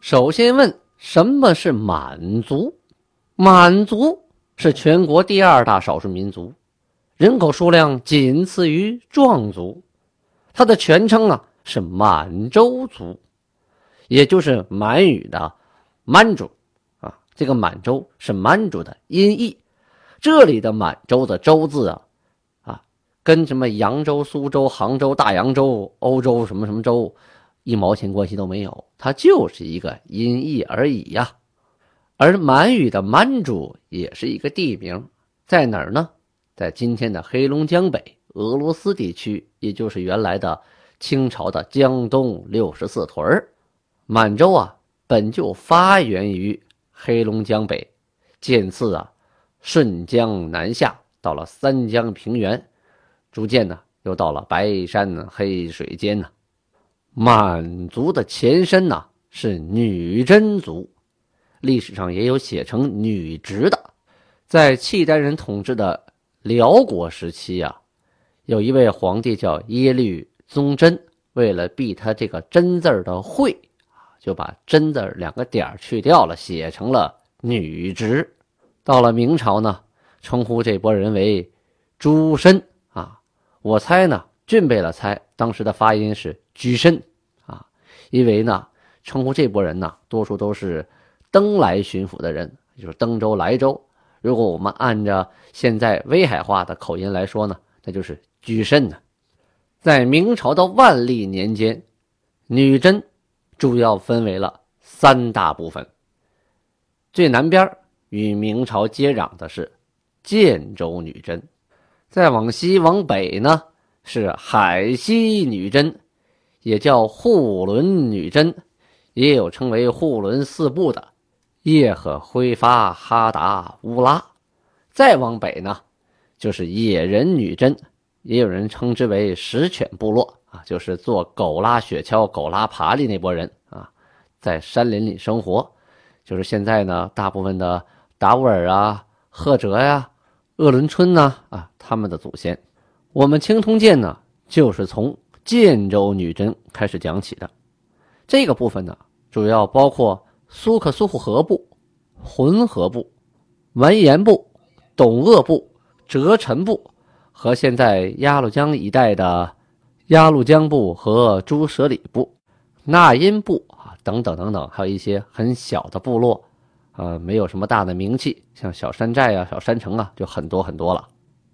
首先问什么是满族？满族。是全国第二大少数民族，人口数量仅次于壮族。它的全称啊是满洲族，也就是满语的“满族”啊。这个满洲是满族的音译。这里的满洲的“洲”字啊，跟什么扬州、苏州、杭州、大洋洲、欧洲什么什么洲一毛钱关系都没有，它就是一个音译而已呀。而满语的满族也是一个地名，在哪儿呢？在今天的黑龙江北俄罗斯地区，也就是原来的清朝的江东六十四屯满洲啊，本就发源于黑龙江北，渐次啊顺江南下，到了三江平原，逐渐呢又到了白山黑水间呢。满族的前身呢是女真族。历史上也有写成女直的，在契丹人统治的辽国时期啊，有一位皇帝叫耶律宗真，为了避他这个真字的讳就把真字两个点去掉了，写成了女直。到了明朝呢，称呼这波人为诸身。我猜呢，俊贝勒猜当时的发音是居身啊，因为呢，称呼这波人呢，多数都是。登莱巡抚的人，就是登州、莱州。如果我们按照现在威海话的口音来说呢，那就是居慎呢。在明朝的万历年间，女真主要分为了三大部分。最南边与明朝接壤的是建州女真，再往西往北呢是海西女真，也叫护伦女真，也有称为护伦四部的。叶赫辉发哈达乌拉，再往北呢，就是野人女真，也有人称之为石犬部落啊，就是做狗拉雪橇、狗拉爬犁那波人啊，在山林里生活，就是现在呢，大部分的达斡尔啊、赫哲呀、鄂伦春呐啊，他们的祖先。我们青铜剑呢，就是从建州女真开始讲起的，这个部分呢，主要包括。苏克苏护河部、浑河部、完颜部、董鄂部、哲陈部和现在鸭绿江一带的鸭绿江部和朱舍里部、那音部啊等等等等，还有一些很小的部落，呃，没有什么大的名气，像小山寨啊、小山城啊，就很多很多了。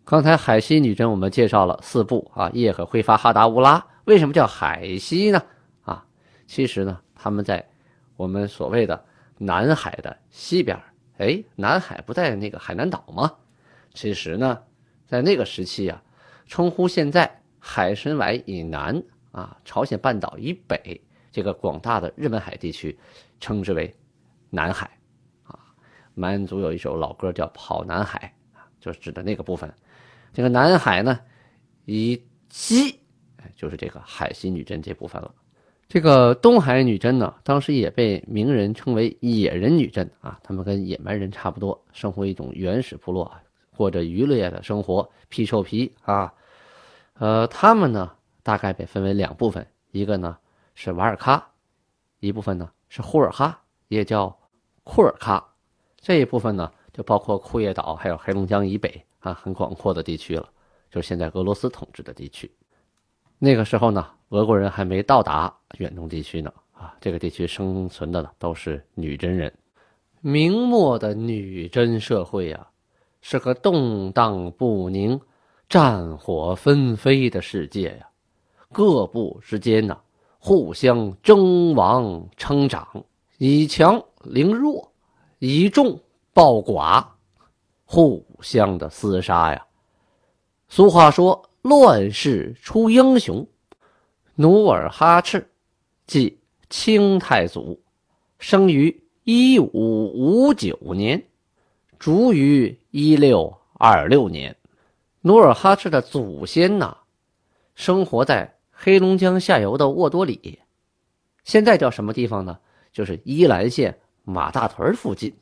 刚才海西女真我们介绍了四部啊，叶和辉发哈达乌拉，为什么叫海西呢？啊，其实呢，他们在。我们所谓的南海的西边，哎，南海不在那个海南岛吗？其实呢，在那个时期啊，称呼现在海参崴以南啊，朝鲜半岛以北这个广大的日本海地区，称之为南海。满族有一首老歌叫《跑南海》，就是指的那个部分。这个南海呢，以西，就是这个海西女真这部分了。这个东海女真呢，当时也被名人称为野人女真啊，他们跟野蛮人差不多，生活一种原始部落，过着渔猎的生活，皮臭皮啊。呃，他们呢大概被分为两部分，一个呢是瓦尔喀，一部分呢是呼尔哈，也叫库尔喀。这一部分呢就包括库页岛，还有黑龙江以北啊很广阔的地区了，就是现在俄罗斯统治的地区。那个时候呢，俄国人还没到达远东地区呢，啊，这个地区生存的呢都是女真人。明末的女真社会啊，是个动荡不宁、战火纷飞的世界呀。各部之间呢，互相争王称长，以强凌弱，以众暴寡，互相的厮杀呀。俗话说。乱世出英雄，努尔哈赤，即清太祖，生于一五五九年，卒于一六二六年。努尔哈赤的祖先呐，生活在黑龙江下游的沃多里，现在叫什么地方呢？就是依兰县马大屯附近。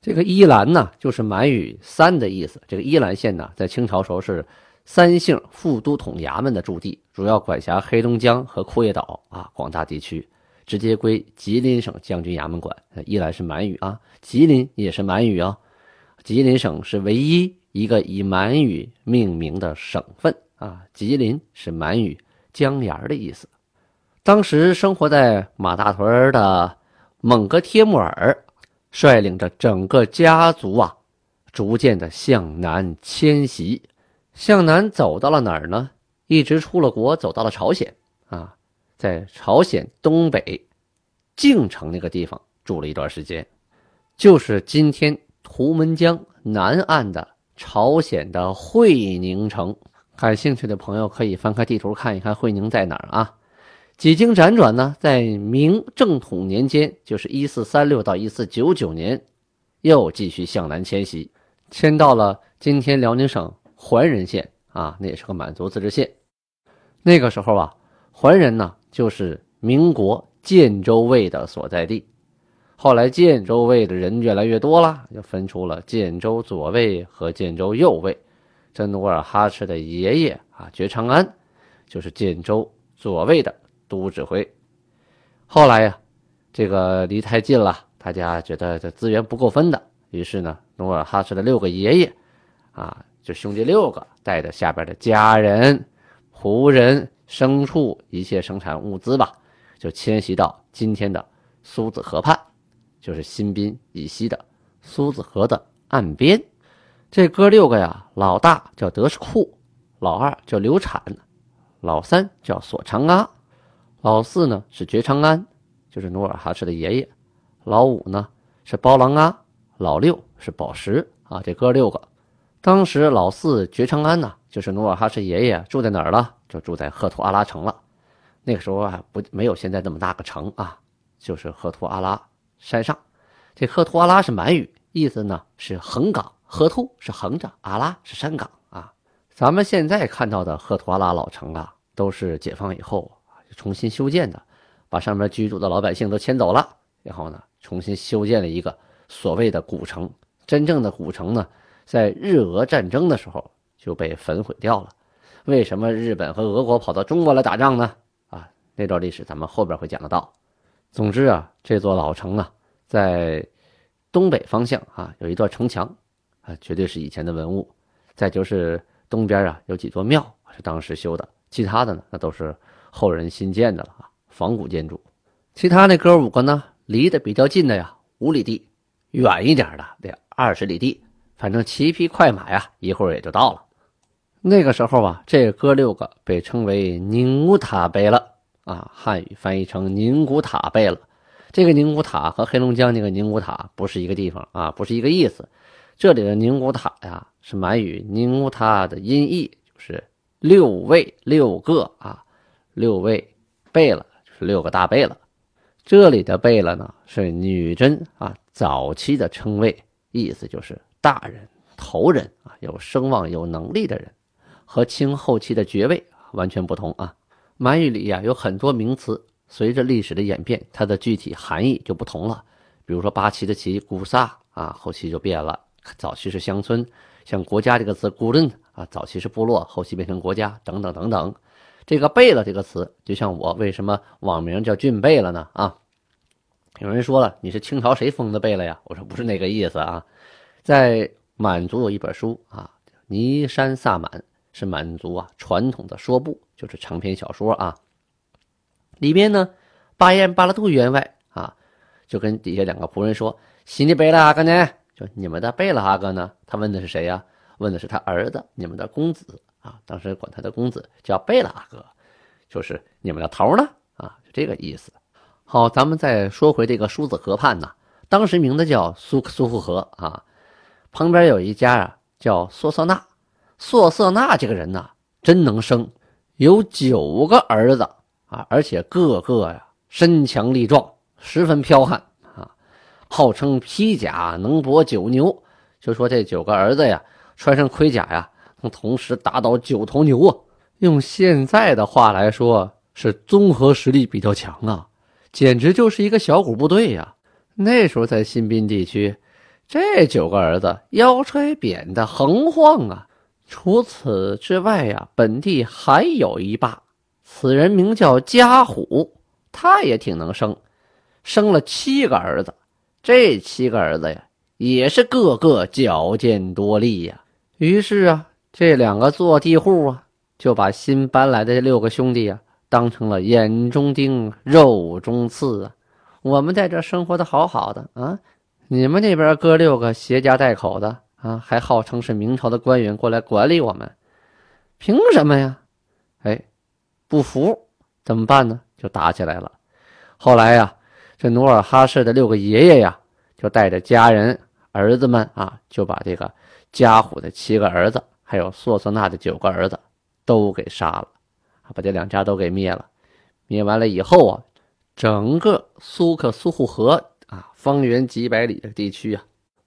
这个依兰呢，就是满语“三”的意思。这个依兰县呢，在清朝时候是三姓副都统衙门的驻地，主要管辖黑龙江和库页岛啊广大地区，直接归吉林省将军衙门管。依兰是满语啊，吉林也是满语啊。吉林省是唯一一个以满语命名的省份啊。吉林是满语“江沿”的意思。当时生活在马大屯的蒙哥帖木儿。率领着整个家族啊，逐渐的向南迁徙，向南走到了哪儿呢？一直出了国，走到了朝鲜啊，在朝鲜东北靖城那个地方住了一段时间，就是今天图们江南岸的朝鲜的会宁城。感兴趣的朋友可以翻开地图看一看会宁在哪儿啊？几经辗转呢，在明正统年间，就是一四三六到一四九九年，又继续向南迁徙，迁到了今天辽宁省怀仁县啊，那也是个满族自治县。那个时候啊，怀仁呢就是民国建州卫的所在地。后来建州卫的人越来越多了，又分出了建州左卫和建州右卫。这努尔哈赤的爷爷啊，觉昌安，就是建州左卫的。都指挥，后来呀，这个离太近了，大家觉得这资源不够分的，于是呢，努尔哈赤的六个爷爷，啊，就兄弟六个，带着下边的家人、仆人、牲畜，一切生产物资吧，就迁徙到今天的苏子河畔，就是新宾以西的苏子河的岸边。这哥六个呀，老大叫德什库，老二叫刘产，老三叫索长阿。老四呢是觉昌安，就是努尔哈赤的爷爷；老五呢是包郎阿，老六是宝石啊。这哥六个，当时老四觉昌安呢，就是努尔哈赤爷爷住在哪儿了？就住在赫图阿拉城了。那个时候啊，不没有现在这么大个城啊，就是赫图阿拉山上。这赫图阿拉是满语，意思呢是横岗。赫图是横着，阿拉是山岗啊。咱们现在看到的赫图阿拉老城啊，都是解放以后。重新修建的，把上面居住的老百姓都迁走了，然后呢，重新修建了一个所谓的古城。真正的古城呢，在日俄战争的时候就被焚毁掉了。为什么日本和俄国跑到中国来打仗呢？啊，那段历史咱们后边会讲得到。总之啊，这座老城啊，在东北方向啊有一段城墙啊，绝对是以前的文物。再就是东边啊有几座庙是当时修的，其他的呢那都是。后人新建的了啊，仿古建筑。其他那哥五个呢，离得比较近的呀，五里地；远一点的得二十里地。反正骑匹快马呀，一会儿也就到了。那个时候啊，这哥六个被称为宁古塔贝了啊，汉语翻译成宁古塔贝了。这个宁古塔和黑龙江那个宁古塔不是一个地方啊，不是一个意思。这里的宁古塔呀，是满语宁古塔的音译，就是六位六个啊。六位贝勒就是六个大贝勒，这里的贝勒呢是女真啊早期的称谓，意思就是大人、头人啊，有声望、有能力的人，和清后期的爵位完全不同啊。满语里呀有很多名词，随着历史的演变，它的具体含义就不同了。比如说八旗的旗古萨啊，后期就变了，早期是乡村；像国家这个词古伦啊，早期是部落，后期变成国家，等等等等。这个贝勒这个词，就像我为什么网名叫俊贝勒呢？啊，有人说了，你是清朝谁封的贝勒呀？我说不是那个意思啊，在满族有一本书啊，《尼山萨满》，是满族啊传统的说部，就是长篇小说啊。里边呢，巴彦巴拉杜员外啊，就跟底下两个仆人说：“新的贝勒阿哥呢？就你们的贝勒阿哥呢？”他问的是谁呀？问的是他儿子，你们的公子。啊，当时管他的公子叫贝拉阿哥，就是你们的头呢啊，就这个意思。好，咱们再说回这个苏子河畔呢，当时名字叫苏苏富河啊，旁边有一家啊叫索瑟纳，索瑟纳这个人呢真能生，有九个儿子啊，而且个个呀身强力壮，十分剽悍啊，号称披甲能搏九牛。就说这九个儿子呀，穿上盔甲呀，能同时打倒九头牛啊！用现在的话来说，是综合实力比较强啊，简直就是一个小股部队呀。那时候在新宾地区，这九个儿子腰揣扁的横晃啊。除此之外呀，本地还有一霸，此人名叫家虎，他也挺能生，生了七个儿子。这七个儿子呀。也是个个矫健多力呀。于是啊，这两个坐地户啊，就把新搬来的六个兄弟啊，当成了眼中钉、肉中刺啊。我们在这生活的好好的啊，你们那边哥六个携家带口的啊，还号称是明朝的官员过来管理我们，凭什么呀？哎，不服怎么办呢？就打起来了。后来呀，这努尔哈赤的六个爷爷呀，就带着家人。儿子们啊，就把这个家虎的七个儿子，还有索色纳的九个儿子，都给杀了，把这两家都给灭了。灭完了以后啊，整个苏克苏护河啊，方圆几百里的地区啊，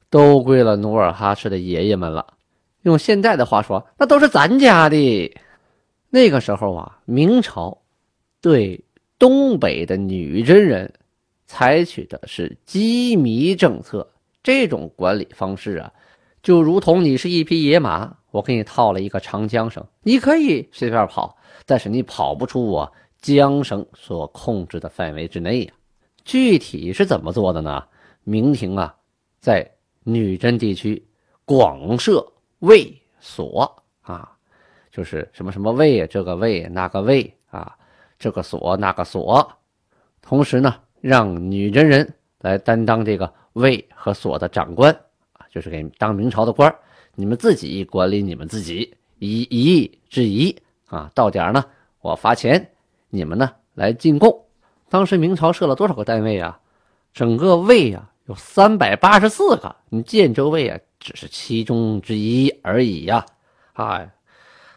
都归了努尔哈赤的爷爷们了。用现在的话说，那都是咱家的。那个时候啊，明朝对东北的女真人采取的是羁縻政策。这种管理方式啊，就如同你是一匹野马，我给你套了一个长缰绳，你可以随便跑，但是你跑不出我缰绳所控制的范围之内呀。具体是怎么做的呢？明廷啊，在女真地区广设卫所啊，就是什么什么卫，这个卫那个卫啊，这个所那个所，同时呢，让女真人来担当这个。卫和所的长官，就是给当明朝的官你们自己管理你们自己，以夷制夷啊，到点呢我发钱，你们呢来进贡。当时明朝设了多少个单位啊？整个卫啊有三百八十四个，你建州卫啊只是其中之一而已呀。啊，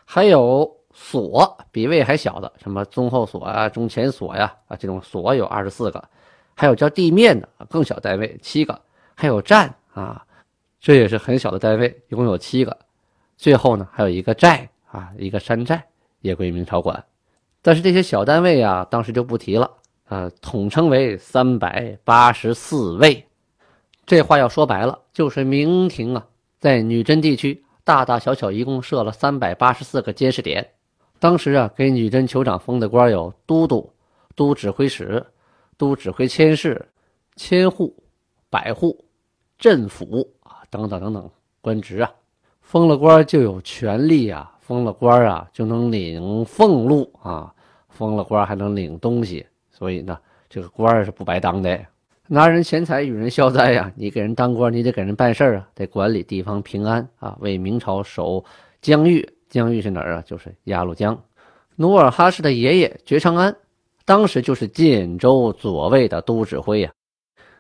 还有所比卫还小的，什么中后所啊、中前所呀啊，这种所有二十四个。还有叫地面的更小单位七个，还有站啊，这也是很小的单位，一共有七个。最后呢，还有一个寨啊，一个山寨也归明朝管。但是这些小单位啊，当时就不提了啊，统称为三百八十四位。这话要说白了，就是明廷啊，在女真地区大大小小一共设了三百八十四个监视点。当时啊，给女真酋长封的官有都督、都指挥使。都指挥千事、千户、百户、镇府，等等等等官职啊，封了官就有权利啊，封了官啊就能领俸禄啊，封了官还能领东西，所以呢，这个官是不白当的。拿人钱财与人消灾呀，你给人当官，你得给人办事啊，得管理地方平安啊，为明朝守疆域。疆域是哪儿啊？就是鸭绿江。努尔哈赤的爷爷觉昌安。当时就是建州左卫的都指挥呀，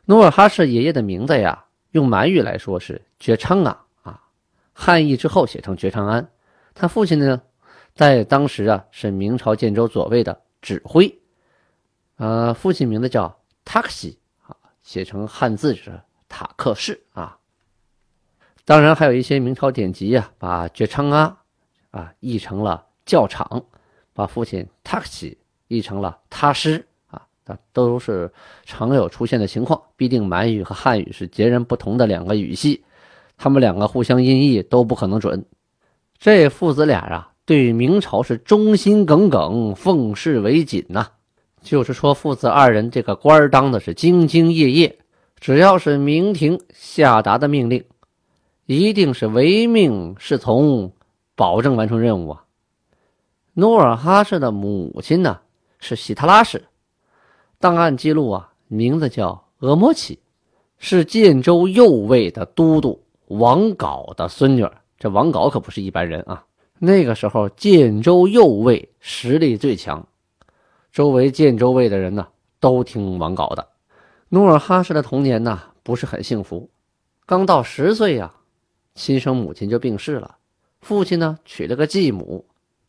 努尔哈赤爷爷的名字呀，用满语来说是觉昌啊啊，汉译之后写成觉昌安。他父亲呢，在当时啊是明朝建州左卫的指挥，呃，父亲名字叫塔克西啊，写成汉字是塔克士啊。当然还有一些明朝典籍啊，把觉昌啊啊译成了教场，把父亲塔克西。译成了他师啊，都是常有出现的情况。必定满语和汉语是截然不同的两个语系，他们两个互相音译都不可能准。这父子俩啊，对明朝是忠心耿耿，奉事为谨呐。就是说，父子二人这个官当的是兢兢业业，只要是明廷下达的命令，一定是唯命是从，保证完成任务啊。努尔哈赤的母亲呢？是喜特拉氏，档案记录啊，名字叫额莫齐，是建州右卫的都督王杲的孙女。这王杲可不是一般人啊！那个时候建州右卫实力最强，周围建州卫的人呢都听王杲的。努尔哈赤的童年呢不是很幸福，刚到十岁呀，亲生母亲就病逝了，父亲呢娶了个继母，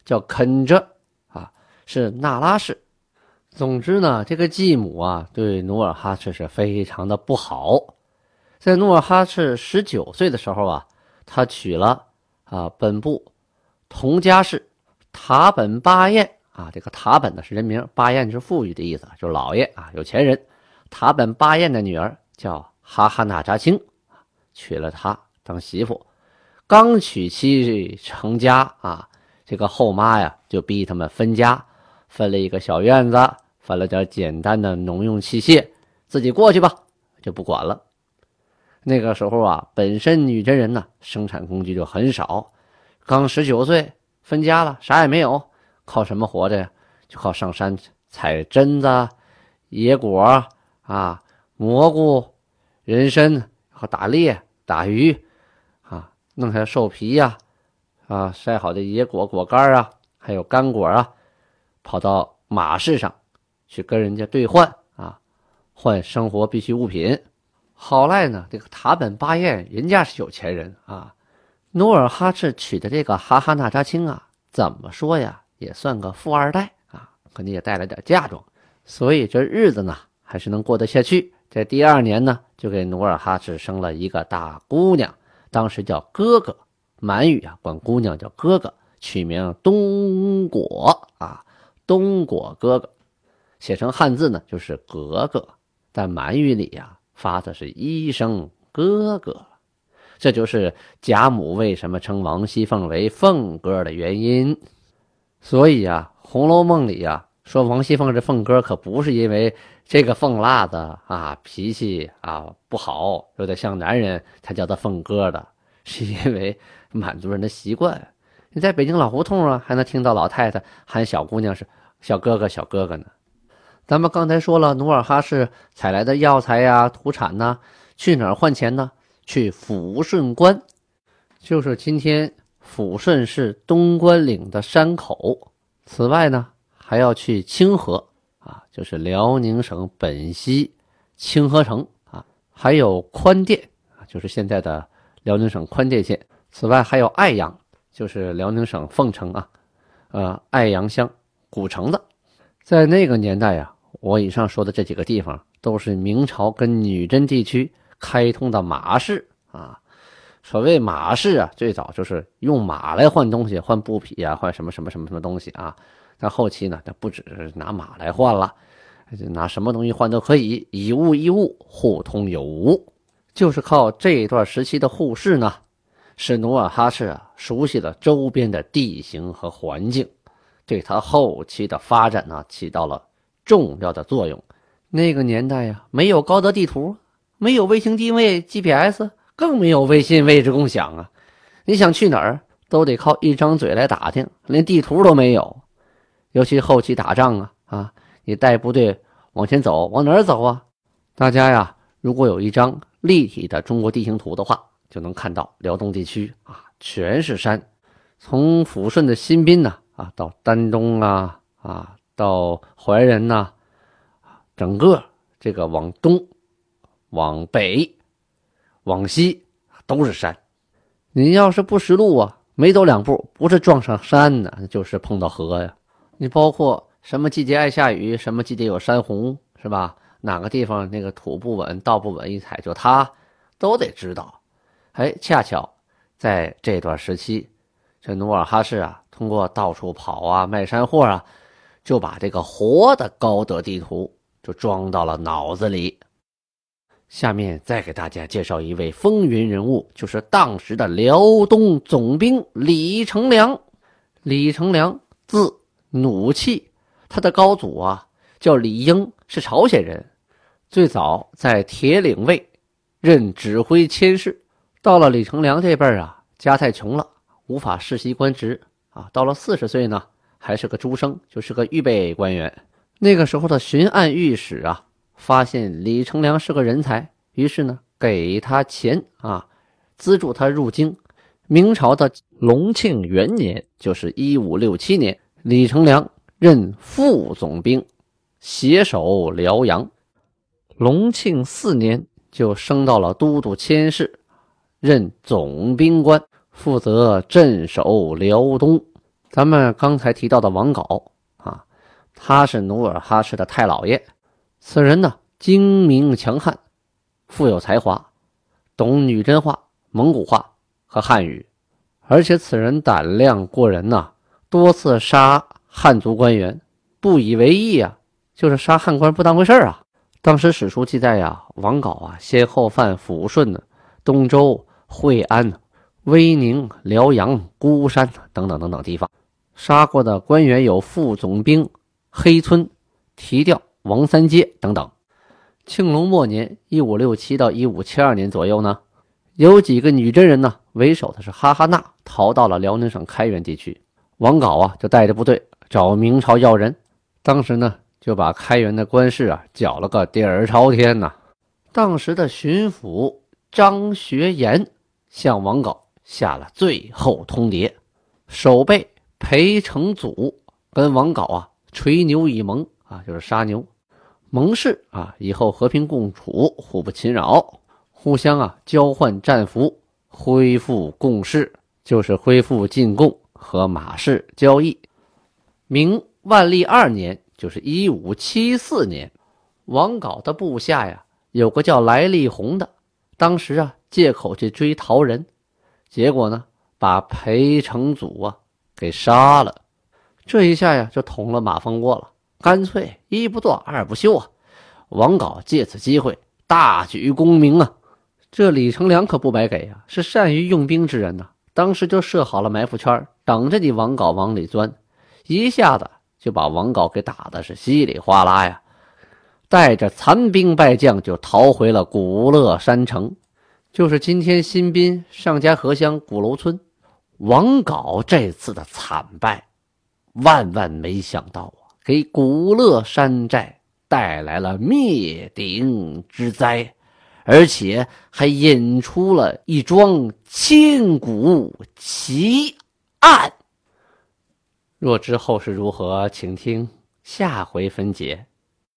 叫肯着。是那拉氏，总之呢，这个继母啊，对努尔哈赤是非常的不好。在努尔哈赤十九岁的时候啊，他娶了啊本部同家氏塔本巴彦啊，这个塔本呢是人名，巴彦是富裕的意思，就是老爷啊，有钱人。塔本巴彦的女儿叫哈哈那扎青，娶了她当媳妇。刚娶妻成家啊，这个后妈呀就逼他们分家，分了一个小院子，分了点简单的农用器械，自己过去吧，就不管了。那个时候啊，本身女真人呢生产工具就很少，刚十九岁分家了，啥也没有，靠什么活着呀？就靠上山采榛子、野果啊、蘑菇、人参和打猎、打鱼啊，弄下兽皮呀，啊，晒好的野果果干啊，还有干果啊，跑到马市上去跟人家兑换啊，换生活必需物品。好赖呢，这个塔本巴彦人家是有钱人啊，努尔哈赤娶的这个哈哈那扎青啊，怎么说呀，也算个富二代啊，肯定也带了点嫁妆，所以这日子呢还是能过得下去。在第二年呢，就给努尔哈赤生了一个大姑娘，当时叫哥哥，满语啊管姑娘叫哥哥，取名东果啊，东果哥哥，写成汉字呢就是格格，但满语里呀。发的是一声哥哥，这就是贾母为什么称王熙凤为凤哥的原因。所以啊，《红楼梦》里呀说王熙凤是凤哥，可不是因为这个凤辣子啊脾气啊不好，有点像男人才叫他凤哥的，是因为满族人的习惯。你在北京老胡同啊，还能听到老太太喊小姑娘是小哥哥、小哥哥呢。咱们刚才说了，努尔哈赤采来的药材呀、土产呢，去哪儿换钱呢？去抚顺关，就是今天抚顺市东关岭的山口。此外呢，还要去清河啊，就是辽宁省本溪清河城啊，还有宽甸啊，就是现在的辽宁省宽甸县。此外还有爱阳，就是辽宁省凤城啊，呃，爱阳乡古城子，在那个年代呀。我以上说的这几个地方都是明朝跟女真地区开通的马市啊。所谓马市啊，最早就是用马来换东西，换布匹啊，换什么什么什么什么东西啊。但后期呢，它不只是拿马来换了，拿什么东西换都可以，以物易物，互通有无。就是靠这一段时期的互市呢，使努尔哈赤啊熟悉了周边的地形和环境，对他后期的发展呢起到了。重要的作用。那个年代呀，没有高德地图，没有卫星定位 GPS，更没有微信位置共享啊！你想去哪儿，都得靠一张嘴来打听，连地图都没有。尤其后期打仗啊，啊，你带部队往前走，往哪儿走啊？大家呀，如果有一张立体的中国地形图的话，就能看到辽东地区啊，全是山。从抚顺的新宾呢，啊，啊到丹东啊，啊。到怀仁呐，整个这个往东、往北、往西都是山。你要是不识路啊，没走两步，不是撞上山呢，就是碰到河呀。你包括什么季节爱下雨，什么季节有山洪，是吧？哪个地方那个土不稳、道不稳，一踩就塌，都得知道。哎，恰巧在这段时期，这努尔哈赤啊，通过到处跑啊，卖山货啊。就把这个活的高德地图就装到了脑子里。下面再给大家介绍一位风云人物，就是当时的辽东总兵李成梁。李成梁字努气，他的高祖啊叫李英，是朝鲜人，最早在铁岭卫任指挥佥事。到了李成梁这辈儿啊，家太穷了，无法世袭官职啊。到了四十岁呢。还是个诸生，就是个预备官员。那个时候的巡按御史啊，发现李成梁是个人才，于是呢，给他钱啊，资助他入京。明朝的隆庆元年，就是一五六七年，李成梁任副总兵，携手辽阳。隆庆四年，就升到了都督佥事，任总兵官，负责镇守辽东。咱们刚才提到的王杲啊，他是努尔哈赤的太老爷。此人呢，精明强悍，富有才华，懂女真话、蒙古话和汉语，而且此人胆量过人呐，多次杀汉族官员，不以为意啊，就是杀汉官不当回事啊。当时史书记载呀，王杲啊，先后犯抚顺呢、东周、惠安呢、威宁、辽阳、孤山等等等等地方，杀过的官员有副总兵黑村、提调。王三阶等等。庆隆末年（一五六七到一五七二年左右）呢，有几个女真人呢，为首的是哈哈娜，逃到了辽宁省开原地区。王杲啊，就带着部队找明朝要人。当时呢，就把开原的官事啊搅了个底儿朝天呐。当时的巡抚张学言向王杲下了最后通牒，守备裴承祖跟王杲啊吹牛以盟。啊，就是杀牛，盟誓啊，以后和平共处，互不侵扰，互相啊交换战俘，恢复共事，就是恢复进贡和马市交易。明万历二年，就是一五七四年，王杲的部下呀，有个叫来历红的，当时啊借口去追逃人，结果呢把裴承祖啊给杀了，这一下呀就捅了马蜂窝了。干脆一不做二不休啊！王杲借此机会大举功名啊！这李成梁可不白给啊，是善于用兵之人呐。当时就设好了埋伏圈，等着你王杲往里钻，一下子就把王杲给打的是稀里哗啦呀！带着残兵败将就逃回了古乐山城，就是今天新宾上家河乡鼓楼村。王镐这次的惨败，万万没想到啊。给古乐山寨带来了灭顶之灾，而且还引出了一桩千古奇案。若知后事如何，请听下回分解。